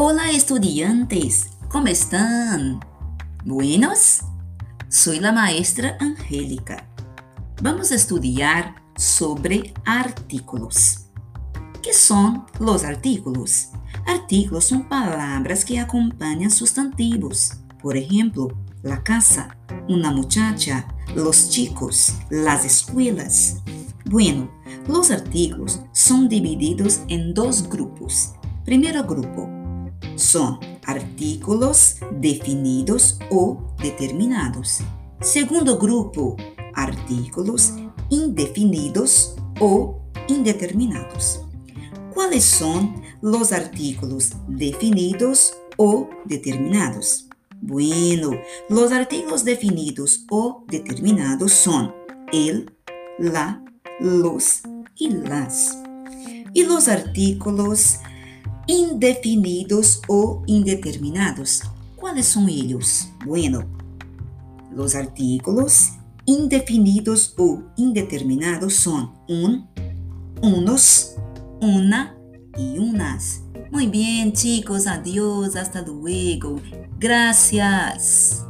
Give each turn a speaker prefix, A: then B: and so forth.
A: Hola estudiantes, ¿cómo están? ¿Buenos? Soy la maestra Angélica. Vamos a estudiar sobre artículos. ¿Qué son los artículos? Artículos son palabras que acompañan sustantivos. Por ejemplo, la casa, una muchacha, los chicos, las escuelas. Bueno, los artículos son divididos en dos grupos. Primero grupo son artículos definidos o determinados. Segundo grupo, artículos indefinidos o indeterminados. ¿Cuáles son los artículos definidos o determinados? Bueno, los artículos definidos o determinados son el, la, los y las. Y los artículos indefinidos o indeterminados, ¿cuáles son ellos? Bueno, los artículos indefinidos o indeterminados son un, unos, una y unas. Muy bien, chicos, adiós, hasta luego. Gracias.